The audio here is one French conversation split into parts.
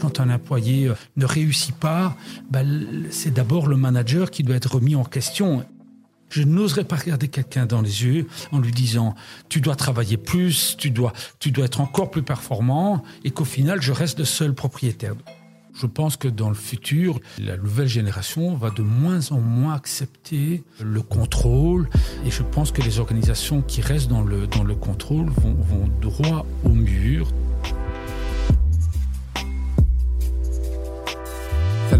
Quand un employé euh, ne réussit pas, ben, c'est d'abord le manager qui doit être remis en question. Je n'oserais pas regarder quelqu'un dans les yeux en lui disant tu dois travailler plus, tu dois, tu dois être encore plus performant et qu'au final je reste le seul propriétaire. Je pense que dans le futur, la nouvelle génération va de moins en moins accepter le contrôle et je pense que les organisations qui restent dans le, dans le contrôle vont, vont droit au mur.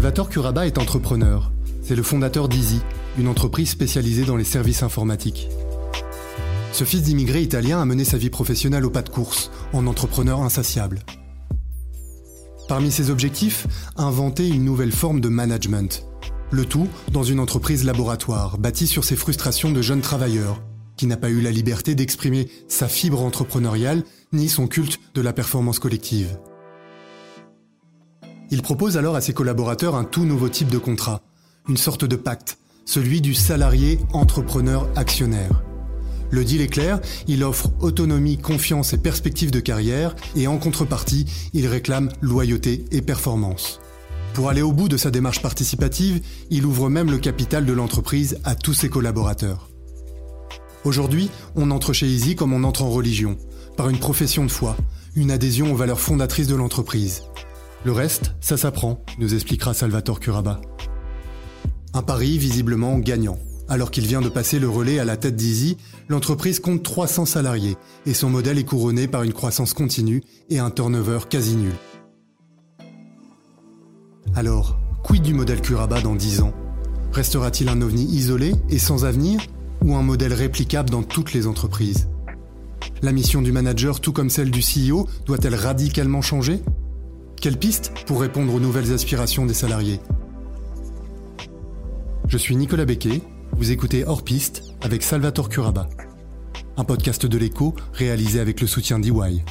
Salvatore Curaba est entrepreneur. C'est le fondateur d'Easy, une entreprise spécialisée dans les services informatiques. Ce fils d'immigré italien a mené sa vie professionnelle au pas de course, en entrepreneur insatiable. Parmi ses objectifs, inventer une nouvelle forme de management. Le tout dans une entreprise laboratoire, bâtie sur ses frustrations de jeunes travailleurs, qui n'a pas eu la liberté d'exprimer sa fibre entrepreneuriale ni son culte de la performance collective. Il propose alors à ses collaborateurs un tout nouveau type de contrat, une sorte de pacte, celui du salarié entrepreneur actionnaire. Le deal est clair, il offre autonomie, confiance et perspective de carrière, et en contrepartie, il réclame loyauté et performance. Pour aller au bout de sa démarche participative, il ouvre même le capital de l'entreprise à tous ses collaborateurs. Aujourd'hui, on entre chez Easy comme on entre en religion, par une profession de foi, une adhésion aux valeurs fondatrices de l'entreprise. Le reste, ça s'apprend, nous expliquera Salvatore Curaba. Un pari visiblement gagnant. Alors qu'il vient de passer le relais à la tête d'Easy, l'entreprise compte 300 salariés et son modèle est couronné par une croissance continue et un turnover quasi nul. Alors, quid du modèle Curaba dans 10 ans? Restera-t-il un ovni isolé et sans avenir ou un modèle réplicable dans toutes les entreprises? La mission du manager, tout comme celle du CEO, doit-elle radicalement changer? Quelle piste pour répondre aux nouvelles aspirations des salariés Je suis Nicolas Becquet vous écoutez Hors Piste avec Salvatore Curaba, un podcast de l'écho réalisé avec le soutien d'EY.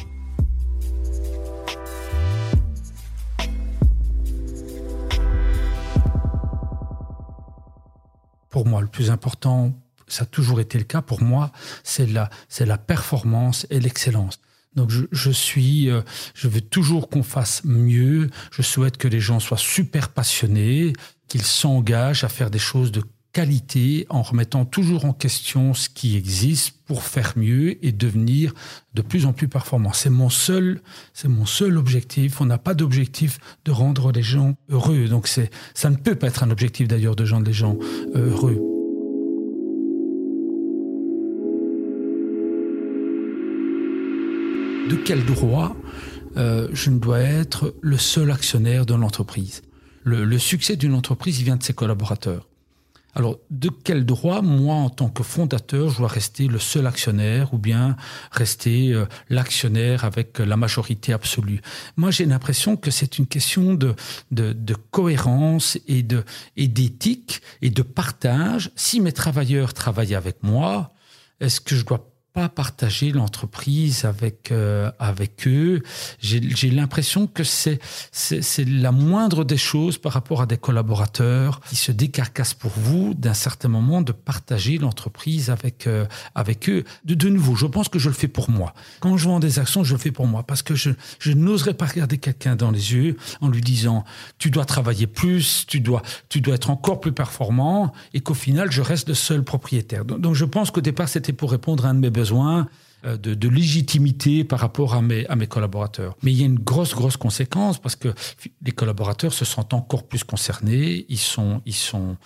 Pour moi, le plus important, ça a toujours été le cas pour moi, c'est la, c'est la performance et l'excellence. Donc je, suis, euh, je veux toujours qu'on fasse mieux. Je souhaite que les gens soient super passionnés, qu'ils s'engagent à faire des choses de qualité en remettant toujours en question ce qui existe pour faire mieux et devenir de plus en plus performant. C'est mon seul, c'est mon seul objectif. On n'a pas d'objectif de rendre les gens heureux. Donc c'est, ça ne peut pas être un objectif d'ailleurs de rendre les gens euh, heureux. De quel droit euh, je ne dois être le seul actionnaire de l'entreprise le, le succès d'une entreprise, vient de ses collaborateurs. Alors, de quel droit, moi, en tant que fondateur, je dois rester le seul actionnaire ou bien rester euh, l'actionnaire avec la majorité absolue? Moi, j'ai l'impression que c'est une question de, de, de cohérence et de et d'éthique et de partage. Si mes travailleurs travaillent avec moi, est-ce que je dois pas partager l'entreprise avec euh, avec eux. J'ai l'impression que c'est c'est la moindre des choses par rapport à des collaborateurs qui se décarcassent pour vous d'un certain moment de partager l'entreprise avec euh, avec eux. De, de nouveau, je pense que je le fais pour moi. Quand je vends des actions, je le fais pour moi parce que je je n'oserais pas regarder quelqu'un dans les yeux en lui disant tu dois travailler plus, tu dois tu dois être encore plus performant et qu'au final je reste le seul propriétaire. Donc, donc je pense qu'au départ c'était pour répondre à un de mes besoins besoin euh, de, légitimité par rapport à mes, collaborateurs. Mais il y a une grosse, grosse conséquence parce que les collaborateurs se sentent encore plus concernés. Ils sont, ils sont,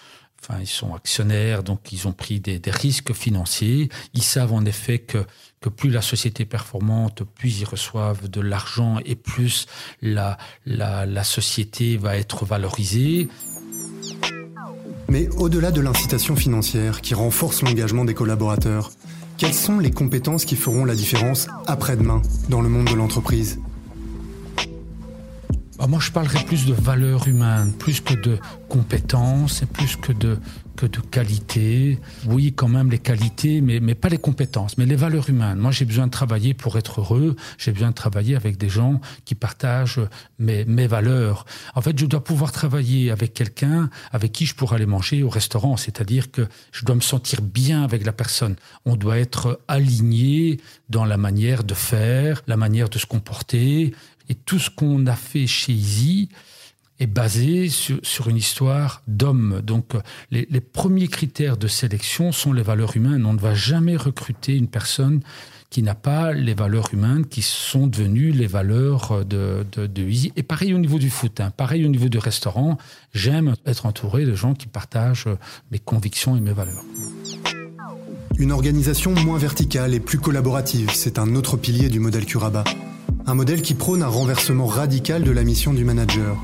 enfin, ils sont actionnaires, donc ils ont pris des, risques financiers. Ils savent en effet que, que plus la société est performante, plus ils reçoivent de l'argent et plus la société va être valorisée. Mais au-delà de l'incitation financière qui renforce l'engagement des collaborateurs, quelles sont les compétences qui feront la différence après-demain dans le monde de l'entreprise? Bah moi, je parlerais plus de valeurs humaines, plus que de compétences et plus que de que de qualité. Oui, quand même les qualités, mais, mais pas les compétences, mais les valeurs humaines. Moi, j'ai besoin de travailler pour être heureux. J'ai besoin de travailler avec des gens qui partagent mes, mes valeurs. En fait, je dois pouvoir travailler avec quelqu'un avec qui je pourrais aller manger au restaurant. C'est-à-dire que je dois me sentir bien avec la personne. On doit être aligné dans la manière de faire, la manière de se comporter. Et tout ce qu'on a fait chez Easy, est basé sur, une histoire d'hommes. Donc les, les, premiers critères de sélection sont les valeurs humaines. On ne va jamais recruter une personne qui n'a pas les valeurs humaines qui sont devenues les valeurs de, de, de Easy. Et pareil au niveau du foot, hein. pareil au niveau du restaurant. J'aime être entouré de gens qui partagent mes convictions et mes valeurs. Une organisation moins verticale et plus collaborative, c'est un autre pilier du modèle Curaba. Un modèle qui prône un renversement radical de la mission du manager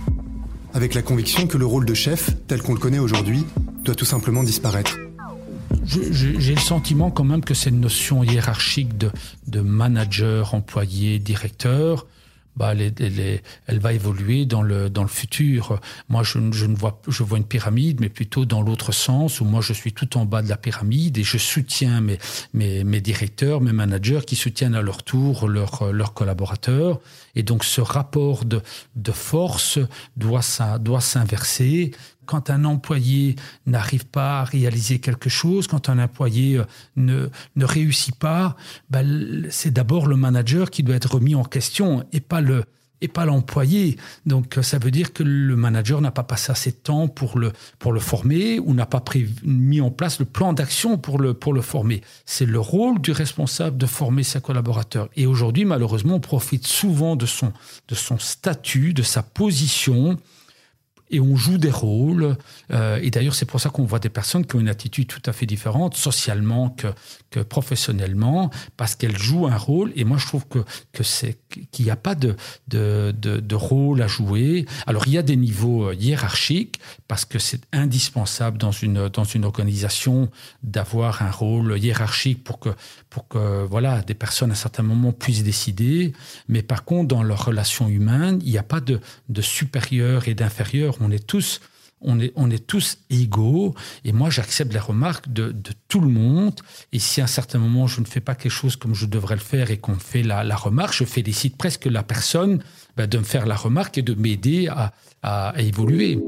avec la conviction que le rôle de chef, tel qu'on le connaît aujourd'hui, doit tout simplement disparaître. J'ai le sentiment quand même que cette notion hiérarchique de, de manager, employé, directeur, bah, elle, va évoluer dans le, dans le futur. Moi, je, je, ne vois, je vois une pyramide, mais plutôt dans l'autre sens, où moi, je suis tout en bas de la pyramide et je soutiens mes, mes, mes directeurs, mes managers qui soutiennent à leur tour leurs leurs collaborateurs. Et donc, ce rapport de, de force doit, doit s'inverser. Quand un employé n'arrive pas à réaliser quelque chose, quand un employé euh, ne, ne réussit pas, ben, c'est d'abord le manager qui doit être remis en question et pas le et pas l'employé. Donc ça veut dire que le manager n'a pas passé assez de temps pour le pour le former ou n'a pas mis en place le plan d'action pour le pour le former. C'est le rôle du responsable de former ses collaborateurs. Et aujourd'hui, malheureusement, on profite souvent de son de son statut, de sa position et on joue des rôles. Euh, et d'ailleurs, c'est pour ça qu'on voit des personnes qui ont une attitude tout à fait différente, socialement que, professionnellement, parce qu'elles jouent un rôle. Et moi, je trouve que, que c'est qu'il n'y a pas de, de, de, rôle à jouer. Alors, il y a des niveaux euh, hiérarchiques, parce que c'est indispensable dans une, dans une organisation d'avoir un rôle hiérarchique pour que, pour que voilà, des personnes à certains moments puissent décider. Mais par contre, dans leurs relations humaines, il n'y a pas de, de supérieur et d'inférieur on est tous, on est, on est tous égaux. Et moi, j'accepte les remarques de, tout le monde. Et si à un certain moment, je ne fais pas quelque chose comme je devrais le faire et qu'on me fait la, la, remarque, je félicite presque la personne ben, de me faire la remarque et de m'aider à, à, à évoluer.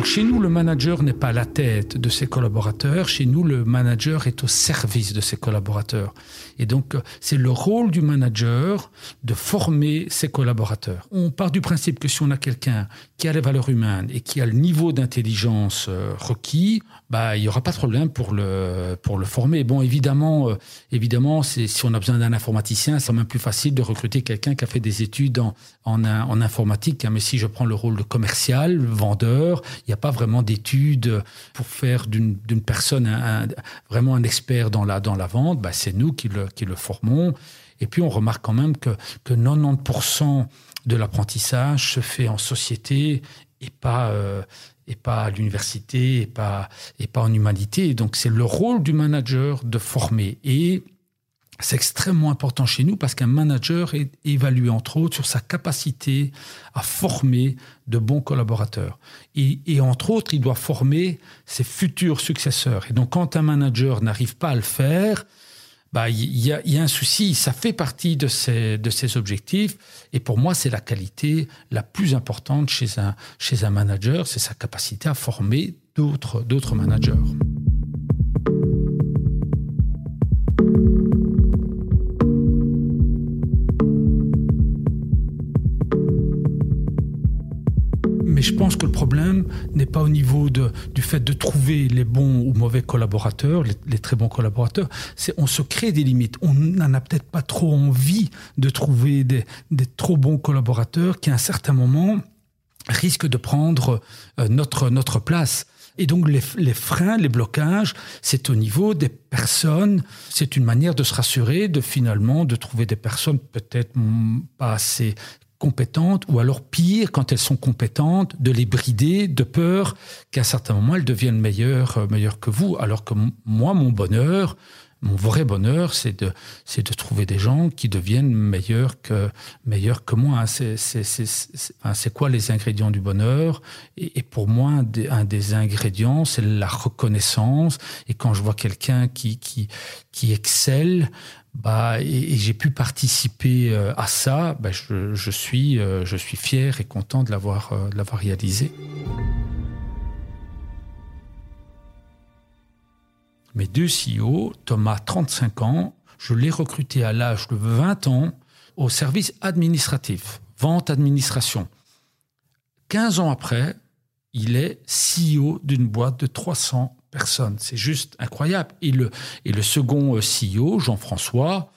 Donc chez nous, le manager n'est pas à la tête de ses collaborateurs. Chez nous, le manager est au service de ses collaborateurs. Et donc, c'est le rôle du manager de former ses collaborateurs. On part du principe que si on a quelqu'un qui a les valeurs humaines et qui a le niveau d'intelligence euh, requis, bah, il n'y aura pas de problème pour le, pour le former. Bon, évidemment, euh, évidemment si on a besoin d'un informaticien, c'est même plus facile de recruter quelqu'un qui a fait des études en, en, informatique. Hein. Mais si je prends le rôle de commercial, vendeur, il n'y a pas vraiment d'études pour faire d'une personne vraiment un expert dans la, dans la vente. Bah, c'est nous qui le, qui le formons. Et puis, on remarque quand même que, que 90% de l'apprentissage se fait en société et pas, euh, et pas à l'université et pas, et pas en humanité. Donc, c'est le rôle du manager de former. Et c'est extrêmement important chez nous parce qu'un manager est évalué entre autres sur sa capacité à former de bons collaborateurs. Et, et, entre autres, il doit former ses futurs successeurs. Et donc, quand un manager n'arrive pas à le faire, bah, il y, a, y a un souci. Ça fait partie de ces, de ces objectifs. Et pour moi, c'est la qualité la plus importante chez un, chez un manager, c'est sa capacité à former d'autres, d'autres managers. Mais je pense que le problème n'est pas au niveau du fait de trouver les bons ou mauvais collaborateurs, les, très bons collaborateurs. C'est on se crée des limites. On n'en a peut-être pas trop envie de trouver des, des trop bons collaborateurs qui, à un certain moment, risquent de prendre euh, notre, notre place. Et donc les, les, freins, les blocages, c'est au niveau des personnes. C'est une manière de se rassurer, de finalement de trouver des personnes peut-être pas assez compétentes ou alors pire quand elles sont compétentes de les brider de peur qu'à un certain moment elles deviennent meilleures meilleures que vous alors que moi mon bonheur mon vrai bonheur, c'est de, c'est de trouver des gens qui deviennent meilleurs que, meilleurs que moi. C'est, c'est, c'est, c'est quoi les ingrédients du bonheur? Et, pour moi, un des, un des ingrédients, c'est la reconnaissance. Et quand je vois quelqu'un qui, qui, qui excelle, bah, et, j'ai pu participer euh, à ça, bah, je, suis, euh, je suis fier et content de l'avoir, euh, réalisé. Mes deux CEO, Thomas, 35 ans, je l'ai recruté à l'âge de 20 ans au service administratif, vente, administration. 15 ans après, il est CEO d'une boîte de 300 personnes. C'est juste incroyable. Et le, et le second euh, CEO, Jean-François,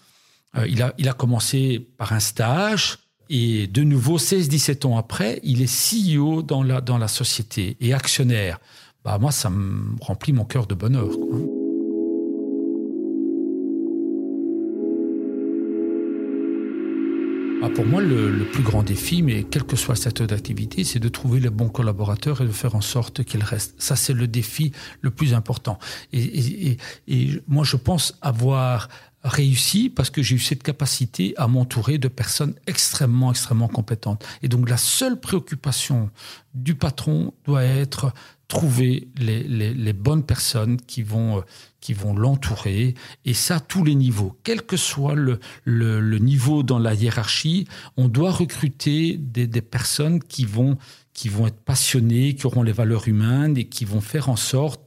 euh, il, a, il a commencé par un stage. Et de nouveau, 16-17 ans après, il est CEO dans la, dans la société et actionnaire. Bah, moi, ça me remplit mon cœur de bonheur. Ah, pour moi, le, plus grand défi, mais quel que soit cette d'activité, c'est de trouver les bons collaborateurs et de faire en sorte qu'ils restent. Ça, c'est le défi le plus important. Et moi, je pense avoir réussi parce que j'ai eu cette capacité à m'entourer de personnes extrêmement, extrêmement compétentes. Et donc, la seule préoccupation du patron doit être trouver les, les, bonnes personnes qui vont, euh, qui vont l'entourer, et ça, tous les niveaux. Quel que soit le, le, niveau dans la hiérarchie, on doit recruter des, des, personnes qui vont, qui vont être passionnées, qui auront les valeurs humaines et qui vont faire en sorte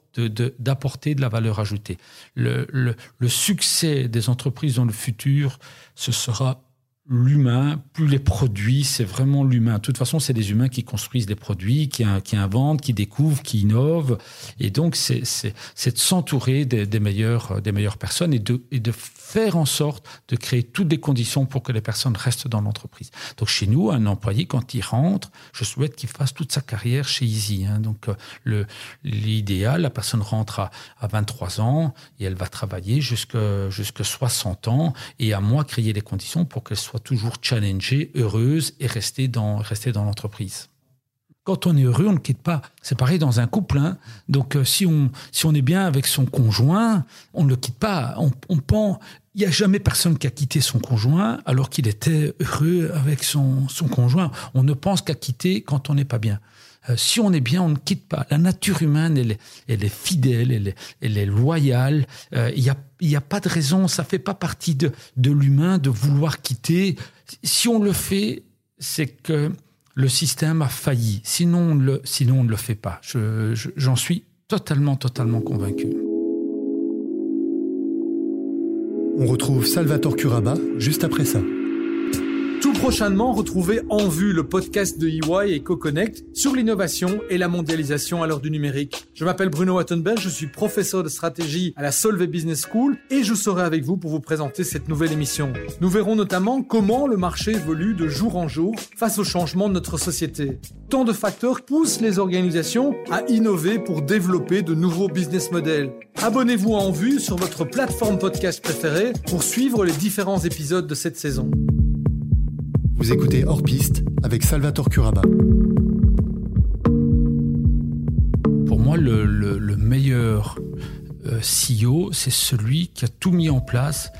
d'apporter de, de, la valeur ajoutée. Le, le succès des entreprises dans le futur, ce sera l'humain, plus les produits, c'est vraiment l'humain. De toute façon, c'est des humains qui construisent des produits, qui, inventent, qui découvrent, qui innovent. Et donc, c'est de s'entourer des, des, meilleures, des meilleures personnes et de, et de faire en sorte de créer toutes les conditions pour que les personnes restent dans l'entreprise. Donc, chez nous, un employé, quand il rentre, je souhaite qu'il fasse toute sa carrière chez Easy. Hein. Donc, euh, l'idéal, la personne rentre à, à 23 ans et elle va travailler jusqu'à jusqu'à 60 ans et à moi créer les conditions pour qu'elle soit toujours challengée, heureuse et rester dans, rester dans l'entreprise. Quand on est heureux, on ne quitte pas. C'est pareil dans un couple. Hein. Donc, euh, si, on, si on est bien avec son conjoint, on ne le quitte pas. On, on pense, il n'y a jamais personne qui a quitté son conjoint alors qu'il était heureux avec son, son conjoint. On ne pense qu'à quitter quand on n'est pas bien. Euh, si on est bien, on ne quitte pas. La nature humaine, elle est, elle est fidèle, elle est, elle est loyale. Euh, il n'y a, y a pas de raison, ça fait pas partie de, de l'humain de vouloir quitter. Si on le fait, c'est que le système a failli. Sinon, on, sinon, on ne le fait pas. J'en je, suis totalement, totalement convaincu. On retrouve Salvatore Curaba juste après ça. Prochainement, retrouvez En Vue, le podcast de EY et CoConnect sur l'innovation et la mondialisation à l'heure du numérique. Je m'appelle Bruno Wattenberg, je suis professeur de stratégie à la Solvay Business School et je serai avec vous pour vous présenter cette nouvelle émission. Nous verrons notamment comment le marché évolue de jour en jour face au changement de notre société. Tant de facteurs poussent les organisations à innover pour développer de nouveaux business models. Abonnez-vous à En Vue sur votre plateforme podcast préférée pour suivre les différents épisodes de cette saison. Vous écoutez Hors Piste avec Salvatore Curaba. Pour moi, le, le, le meilleur euh, CEO, c'est celui qui a tout mis en place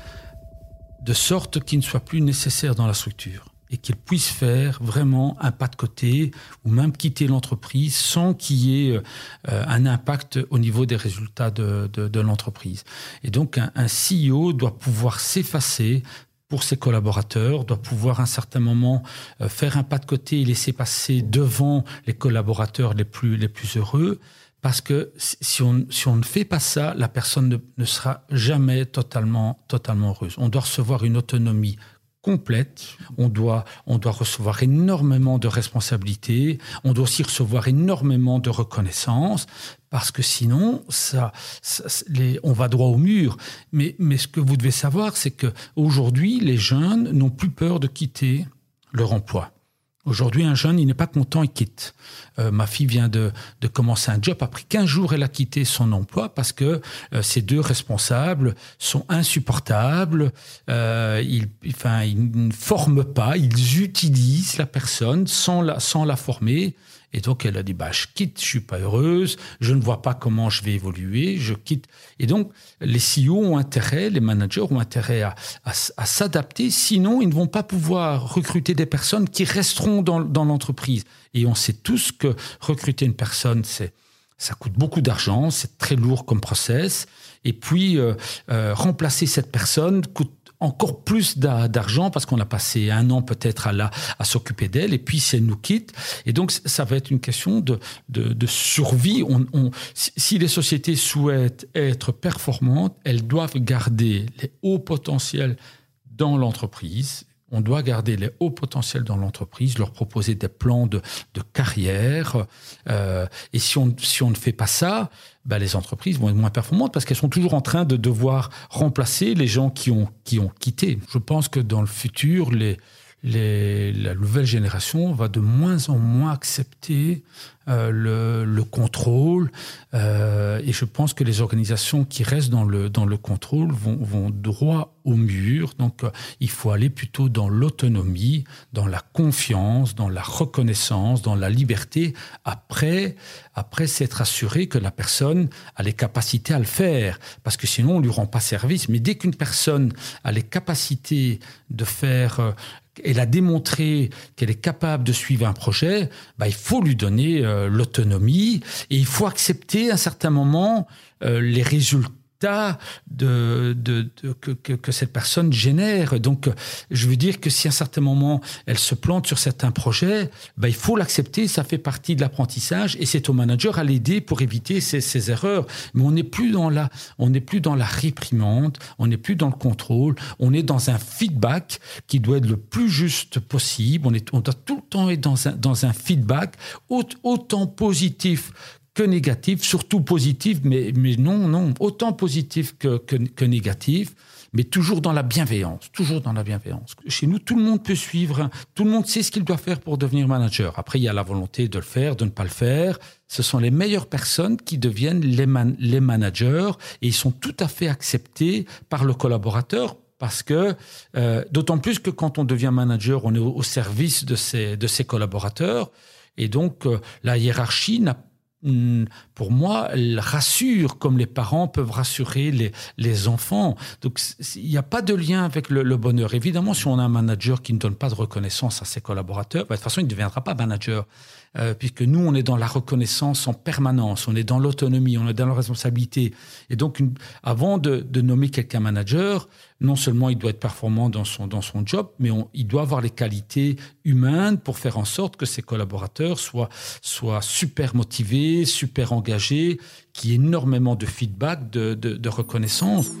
de sorte qu'il ne soit plus nécessaire dans la structure et qu'il puisse faire vraiment un pas de côté ou même quitter l'entreprise sans qu'il y ait euh, un impact au niveau des résultats de, l'entreprise. Et donc un CEO doit pouvoir s'effacer, pour ses collaborateurs, doit pouvoir à un certain moment euh, faire un pas de côté et laisser passer devant les collaborateurs les plus, les plus heureux. Parce que si on, si on ne fait pas ça, la personne ne, ne sera jamais totalement, totalement heureuse. On doit recevoir une autonomie complète. On doit, on doit recevoir énormément de responsabilités. On doit aussi recevoir énormément de reconnaissance parce que sinon, ça, on va droit au mur. Mais, mais ce que vous devez savoir, c'est que aujourd'hui, les jeunes n'ont plus peur de quitter leur emploi. Aujourd'hui, un jeune, il n'est pas content, il quitte. Euh, ma fille vient de, de, commencer un job. Après 15 jours, elle a quitté son emploi parce que euh, ces deux responsables sont insupportables. Euh, ils, enfin, ils ne forment pas, ils utilisent la personne sans la, sans la former. Et donc, elle a dit, bah, je quitte, je suis pas heureuse, je ne vois pas comment je vais évoluer, je quitte. Et donc, les CEO ont intérêt, les managers ont intérêt à, s'adapter, sinon, ils ne vont pas pouvoir recruter des personnes qui resteront dans, dans l'entreprise. Et on sait tous que recruter une personne, c'est, ça coûte beaucoup d'argent, c'est très lourd comme process. Et puis, euh, euh, remplacer cette personne coûte encore plus d'argent parce qu'on a passé un an peut-être à, à s'occuper d'elle et puis si elle nous quitte. Et donc, ça va être une question de, de, survie. Si les sociétés souhaitent être performantes, elles doivent garder les hauts potentiels dans l'entreprise on doit garder les hauts potentiels dans l'entreprise, leur proposer des plans de, de carrière. Euh, et si on, si on ne fait pas ça, bah les entreprises vont être moins performantes parce qu'elles sont toujours en train de devoir remplacer les gens qui ont, qui ont quitté. Je pense que dans le futur, les, la nouvelle génération va de moins en moins accepter euh, le, le, contrôle. Euh, et je pense que les organisations qui restent dans le, dans le contrôle vont, vont droit au mur. Donc euh, il faut aller plutôt dans l'autonomie, dans la confiance, dans la reconnaissance, dans la liberté, après, après s'être assuré que la personne a les capacités à le faire. Parce que sinon, on lui rend pas service. Mais dès qu'une personne a les capacités de faire elle a démontré qu'elle est capable de suivre un projet, bah, il faut lui donner euh, l'autonomie et il faut accepter à un certain moment euh, les résultats de, de, de que, que, que, cette personne génère. Donc, je veux dire que si à un certain moment elle se plante sur certains projets, ben, il faut l'accepter, ça fait partie de l'apprentissage et c'est au manager à l'aider pour éviter ces, ces, erreurs. Mais on n'est plus dans la, on n'est plus dans la réprimande, on n'est plus dans le contrôle, on est dans un feedback qui doit être le plus juste possible. On, est, on doit tout le temps être dans un, dans un feedback autant positif que négatif, surtout positif, mais, mais non, non, autant positif que, que, que négatif mais toujours dans la bienveillance, toujours dans la bienveillance. Chez nous, tout le monde peut suivre, tout le monde sait ce qu'il doit faire pour devenir manager. Après, il y a la volonté de le faire, de ne pas le faire. Ce sont les meilleures personnes qui deviennent les, man les managers et ils sont tout à fait acceptés par le collaborateur parce que euh, d'autant plus que quand on devient manager, on est au, service de ses, de ses collaborateurs. Et donc, euh, la hiérarchie n'a pour moi, elle rassure comme les parents peuvent rassurer les, les enfants. Donc, il n'y a pas de lien avec le, le, bonheur. Évidemment, si on a un manager qui ne donne pas de reconnaissance à ses collaborateurs, bah, de toute façon, il ne deviendra pas manager. Euh, puisque nous, on est dans la reconnaissance en permanence, on est dans l'autonomie, on est dans la responsabilité. Et donc, avant de, nommer quelqu'un manager, non seulement il doit être performant dans son, dans son job, mais il doit avoir les qualités humaines pour faire en sorte que ses collaborateurs soient, soient super motivés, super engagés, qu'il y ait énormément de feedback, de, de, de reconnaissance.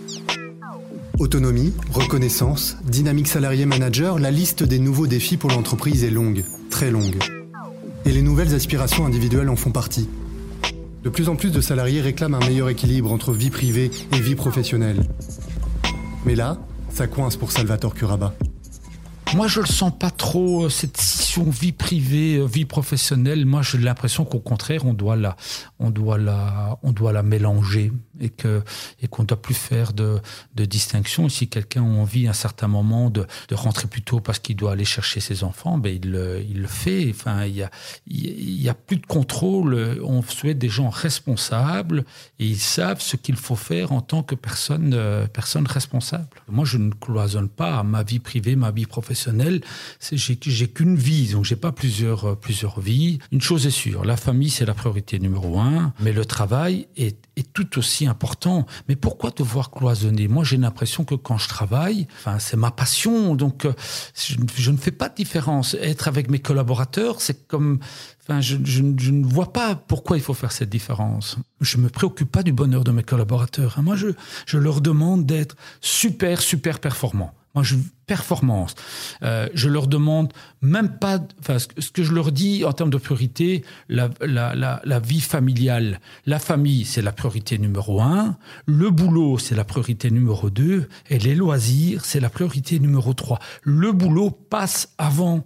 Autonomie, reconnaissance, dynamique salarié manager, la liste des nouveaux défis pour l'entreprise est longue, très longue. Et les nouvelles aspirations individuelles en font partie. De plus en plus de salariés réclament un meilleur équilibre entre vie privée et vie professionnelle. Mais là, ça coince pour Salvatore Curaba. Moi, je le sens pas trop euh, cette scission vie privée, euh, vie professionnelle. Moi, j'ai l'impression qu'au contraire, on doit la, mélanger et que et qu'on doit plus faire de, de distinction. Si quelqu'un a envie à un certain moment de, de rentrer plus tôt parce qu'il doit aller chercher ses enfants, ben il il le fait. Enfin, il y a, il y a plus de contrôle. On souhaite des gens responsables et ils savent ce qu'il faut faire en tant que personne, euh, personne responsable. Moi, je ne cloisonne pas ma vie privée, ma vie professionnelle professionnel, j'ai qu'une vie, donc j'ai pas plusieurs, plusieurs vies. Une chose est sûre, la famille c'est la priorité numéro un, mais le travail est, est tout aussi important. Mais pourquoi devoir cloisonner? Moi j'ai l'impression que quand je travaille, enfin c'est ma passion, donc euh, je, ne fais pas de différence. Être avec mes collaborateurs, c'est comme Enfin, je, je, ne vois pas pourquoi il faut faire cette différence. Je me préoccupe pas du bonheur de mes collaborateurs. Moi, je, je leur demande d'être super, super performants. Performance. Euh, je leur demande même pas, enfin, ce que je leur dis en termes de priorité, la, la, la, la vie familiale. La famille, c'est la priorité numéro un. Le boulot, c'est la priorité numéro deux. Et les loisirs, c'est la priorité numéro trois. Le boulot passe avant,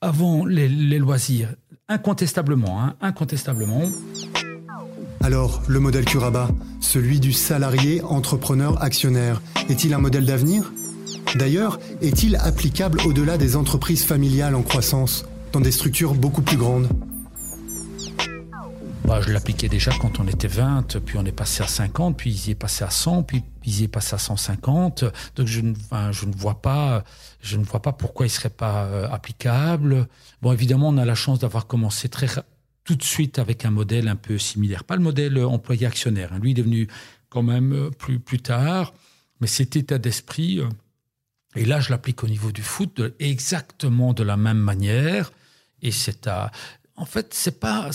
avant les, les loisirs. Incontestablement, hein, incontestablement. Alors, le modèle Curaba, celui du salarié entrepreneur actionnaire, est-il un modèle d'avenir? D'ailleurs, est-il applicable au-delà des entreprises familiales en croissance, dans des structures beaucoup plus grandes? Bah, Je l'appliquais déjà quand on était 20, puis on est passé à 50, puis il y est passé à 100, puis il y est passé à 150. Donc je ne, je ne vois pas, je ne vois pas pourquoi il serait pas euh, applicable. Bon, évidemment, on a la chance d'avoir commencé très tout de suite avec un modèle un peu similaire, pas le modèle employé actionnaire. Hein. Lui est devenu quand même euh, plus plus tard, mais cet état d'esprit. Et là, je l'applique au niveau du foot exactement de la même manière. Et c'est à, en fait, c'est pas.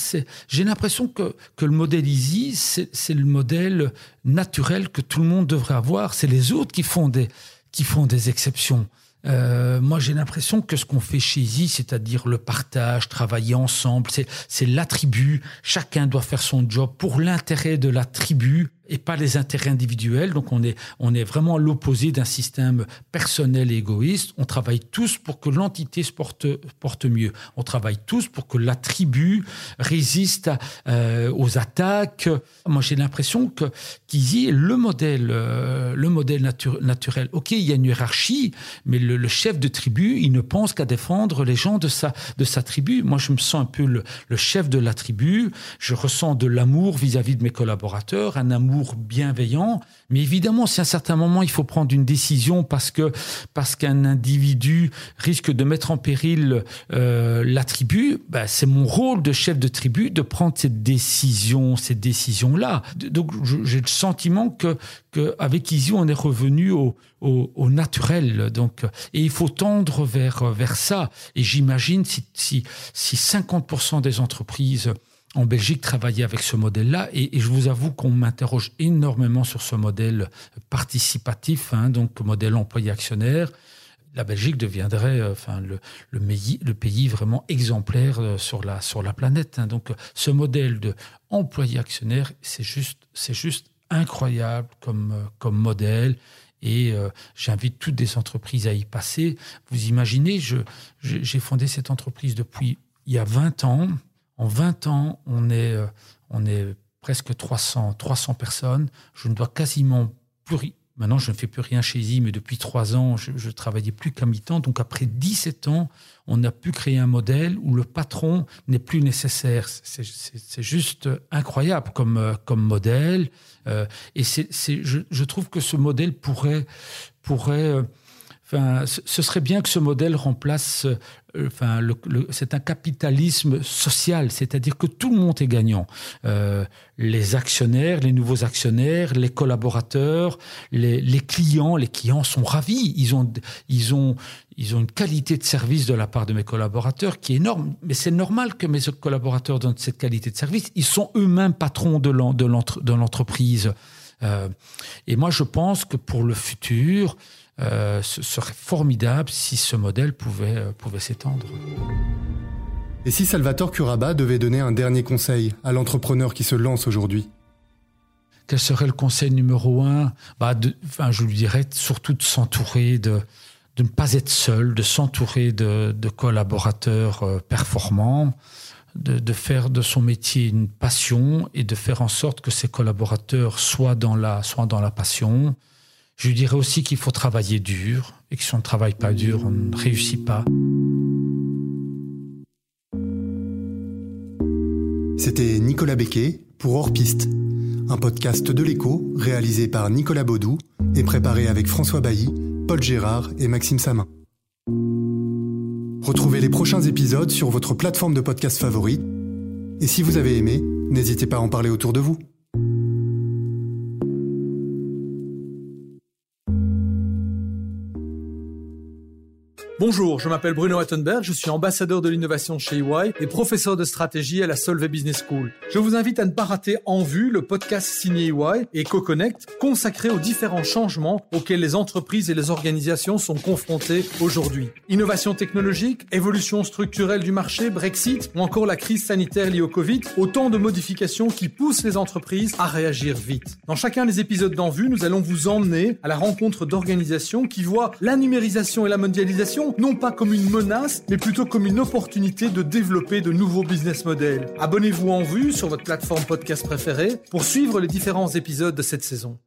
J'ai l'impression que, que le modèle Easy, c'est le modèle naturel que tout le monde devrait avoir. C'est les autres qui font des, qui font des exceptions. Euh, moi, j'ai l'impression que ce qu'on fait chez Easy, c'est-à-dire le partage, travailler ensemble, c'est l'attribut. Chacun doit faire son job pour l'intérêt de la tribu et pas les intérêts individuels. Donc on est, on est vraiment à l'opposé d'un système personnel et égoïste. On travaille tous pour que l'entité se porte, porte mieux. On travaille tous pour que la tribu résiste euh, aux attaques. Moi j'ai l'impression que est le modèle, euh, le modèle naturel. Ok, il y a une hiérarchie, mais le, le, chef de tribu, il ne pense qu'à défendre les gens de sa, de sa tribu. Moi je me sens un peu le, le chef de la tribu. Je ressens de l'amour vis-à-vis de mes collaborateurs, un amour bienveillant. Mais évidemment, si à un certain moment il faut prendre une décision parce que parce qu'un individu risque de mettre en péril euh, la tribu, bah, c'est mon rôle de chef de tribu de prendre cette décision, cette décision là. Donc j'ai le sentiment que que avec Easy on est revenu au, au, naturel. Donc et il faut tendre vers vers ça. Et j'imagine si si si 50% des entreprises en Belgique travailler avec ce modèle-là. Et, je vous avoue qu'on m'interroge énormément sur ce modèle participatif, hein, donc modèle employé-actionnaire. La Belgique deviendrait euh, enfin, le, pays, vraiment exemplaire euh, sur la, planète. Hein. Donc ce modèle de employé-actionnaire, c'est juste, incroyable comme, euh, modèle. Et j'invite toutes les entreprises à y passer. Vous imaginez, j'ai fondé cette entreprise depuis il y a 20 ans. En 20 ans, on est, euh, presque 300, 300 personnes. Je ne dois quasiment plus Maintenant, je ne fais plus rien chez I, mais depuis trois ans, je, je travaillais plus qu'à mi-temps. Donc, après 17 ans, on a pu créer un modèle où le patron n'est plus nécessaire. C'est juste incroyable comme, euh, modèle. Euh, et je, trouve que ce modèle pourrait, ce serait bien que ce modèle remplace. Enfin, le, c'est un capitalisme social, c'est-à-dire que tout le monde est gagnant. Euh, les actionnaires, les nouveaux actionnaires, les collaborateurs, les, les, clients. Les clients sont ravis. Ils ont, ils ont, ils ont une qualité de service de la part de mes collaborateurs qui est énorme. Mais c'est normal que mes collaborateurs donnent cette qualité de service. Ils sont eux-mêmes patrons de l'entreprise. Euh, et moi, je pense que pour le futur, euh, ce serait formidable si ce modèle pouvait, euh, pouvait s'étendre. Et si Salvatore Curaba devait donner un dernier conseil à l'entrepreneur qui se lance aujourd'hui? Quel serait le conseil numéro un? Bah enfin, Je lui dirais surtout de s'entourer, de, de ne pas être seul, de s'entourer de, de, collaborateurs euh, performants, de, de, faire de son métier une passion et de faire en sorte que ses collaborateurs soient dans la, soient dans la passion. Je dirais aussi qu'il faut travailler dur et que si on ne travaille pas dur, on ne réussit pas. C'était Nicolas Becquet pour Hors Piste, un podcast de l'écho réalisé par Nicolas Baudou et préparé avec François Bailly, Paul Gérard et Maxime Samin. Retrouvez les prochains épisodes sur votre plateforme de podcast favori. Et si vous avez aimé, n'hésitez pas à en parler autour de vous. Bonjour, je m'appelle Bruno Attenberg, je suis ambassadeur de l'innovation chez EY et professeur de stratégie à la Solvay Business School. Je vous invite à ne pas rater En Vue, le podcast signé EY et CoConnect, consacré aux différents changements auxquels les entreprises et les organisations sont confrontées aujourd'hui. Innovation technologique, évolution structurelle du marché, Brexit ou encore la crise sanitaire liée au Covid, autant de modifications qui poussent les entreprises à réagir vite. Dans chacun des épisodes d'En Vue, nous allons vous emmener à la rencontre d'organisations qui voient la numérisation et la mondialisation non pas comme une menace, mais plutôt comme une opportunité de développer de nouveaux business models. Abonnez-vous en vue sur votre plateforme podcast préférée pour suivre les différents épisodes de cette saison.